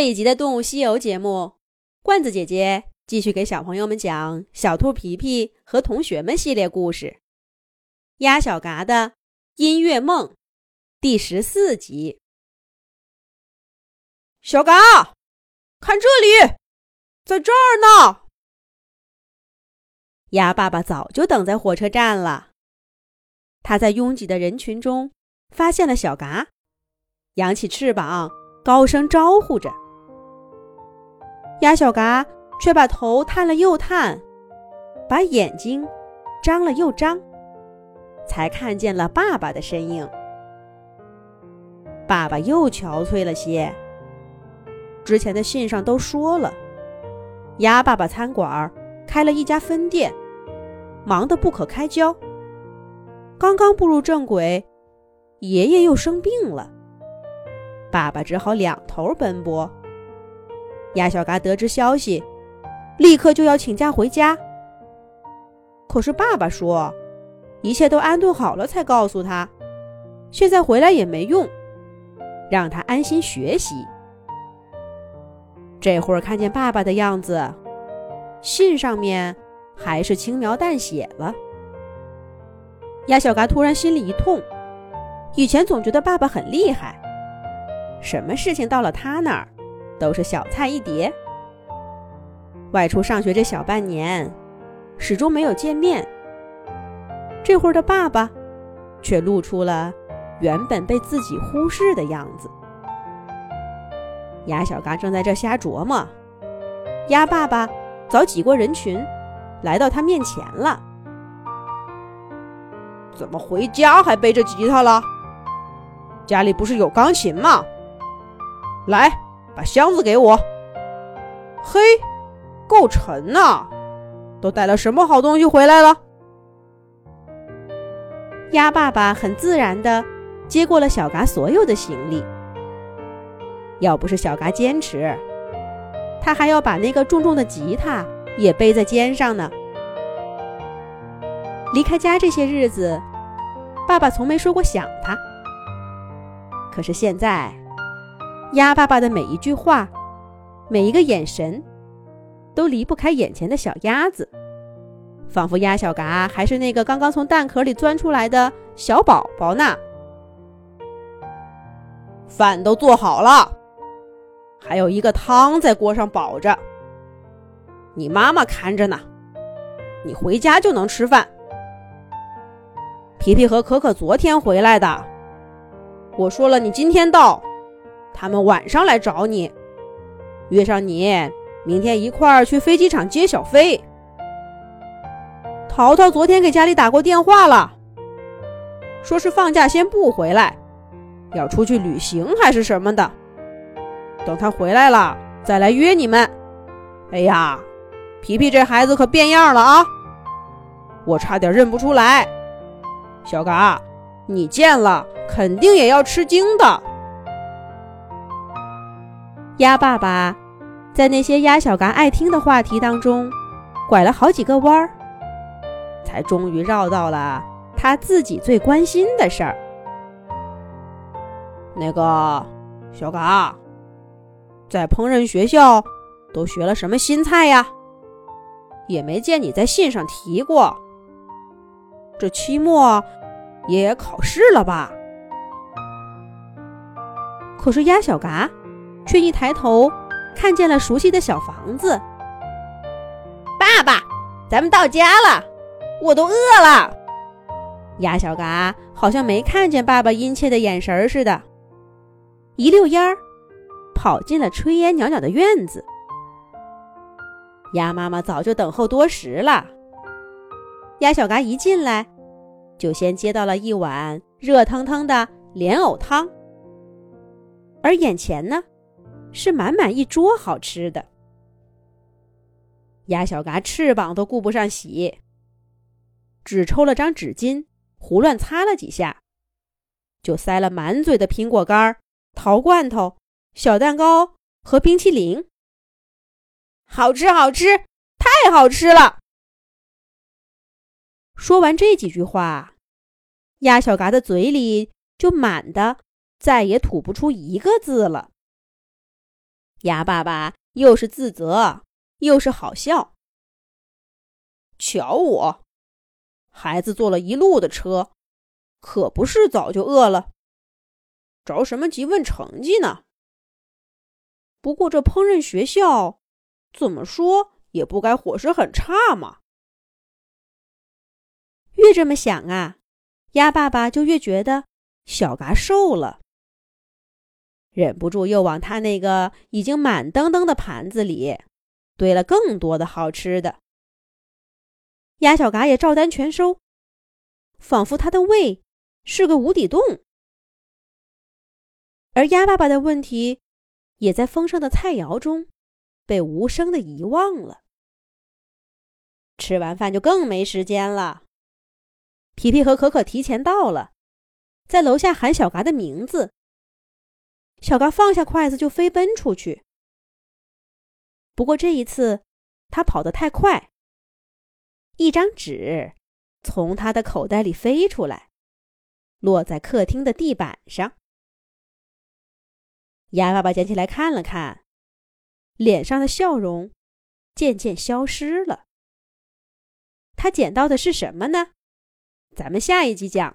这一集的《动物西游》节目，罐子姐姐继续给小朋友们讲《小兔皮皮和同学们》系列故事，《鸭小嘎的音乐梦》第十四集。小嘎，看这里，在这儿呢！鸭爸爸早就等在火车站了，他在拥挤的人群中发现了小嘎，扬起翅膀，高声招呼着。鸭小嘎却把头探了又探，把眼睛张了又张，才看见了爸爸的身影。爸爸又憔悴了些。之前的信上都说了，鸭爸爸餐馆开了一家分店，忙得不可开交。刚刚步入正轨，爷爷又生病了，爸爸只好两头奔波。鸭小嘎得知消息，立刻就要请假回家。可是爸爸说，一切都安顿好了才告诉他，现在回来也没用，让他安心学习。这会儿看见爸爸的样子，信上面还是轻描淡写了。鸭小嘎突然心里一痛，以前总觉得爸爸很厉害，什么事情到了他那儿。都是小菜一碟。外出上学这小半年，始终没有见面。这会儿的爸爸，却露出了原本被自己忽视的样子。鸭小嘎正在这瞎琢磨，鸭爸爸早挤过人群，来到他面前了。怎么回家还背着吉他了？家里不是有钢琴吗？来。把箱子给我。嘿，够沉呐！都带了什么好东西回来了？鸭爸爸很自然的接过了小嘎所有的行李。要不是小嘎坚持，他还要把那个重重的吉他也背在肩上呢。离开家这些日子，爸爸从没说过想他。可是现在。鸭爸爸的每一句话，每一个眼神，都离不开眼前的小鸭子，仿佛鸭小嘎还是那个刚刚从蛋壳里钻出来的小宝宝呢。饭都做好了，还有一个汤在锅上保着。你妈妈看着呢，你回家就能吃饭。皮皮和可可昨天回来的，我说了，你今天到。他们晚上来找你，约上你明天一块儿去飞机场接小飞。淘淘昨天给家里打过电话了，说是放假先不回来，要出去旅行还是什么的。等他回来了再来约你们。哎呀，皮皮这孩子可变样了啊！我差点认不出来。小嘎，你见了肯定也要吃惊的。鸭爸爸在那些鸭小嘎爱听的话题当中，拐了好几个弯儿，才终于绕到了他自己最关心的事儿。那个小嘎，在烹饪学校都学了什么新菜呀？也没见你在信上提过。这期末也考试了吧？可是鸭小嘎。却一抬头，看见了熟悉的小房子。爸爸，咱们到家了，我都饿了。鸭小嘎好像没看见爸爸殷切的眼神似的，一溜烟儿跑进了炊烟袅袅的院子。鸭妈妈早就等候多时了。鸭小嘎一进来，就先接到了一碗热腾腾的莲藕汤，而眼前呢。是满满一桌好吃的，鸭小嘎翅膀都顾不上洗，只抽了张纸巾胡乱擦了几下，就塞了满嘴的苹果干、桃罐头、小蛋糕和冰淇淋。好吃，好吃，太好吃了！说完这几句话，鸭小嘎的嘴里就满的，再也吐不出一个字了。鸭爸爸又是自责又是好笑。瞧我，孩子坐了一路的车，可不是早就饿了，着什么急问成绩呢？不过这烹饪学校，怎么说也不该伙食很差嘛。越这么想啊，鸭爸爸就越觉得小嘎瘦了，忍不住又往他那个已经满登登的盘子里堆了更多的好吃的。鸭小嘎也照单全收，仿佛他的胃是个无底洞，而鸭爸爸的问题也在丰盛的菜肴中被无声的遗忘了。吃完饭就更没时间了。皮皮和可可提前到了，在楼下喊小嘎的名字。小嘎放下筷子就飞奔出去。不过这一次，他跑得太快，一张纸从他的口袋里飞出来，落在客厅的地板上。鸭爸爸捡起来看了看，脸上的笑容渐渐消失了。他捡到的是什么呢？咱们下一集讲。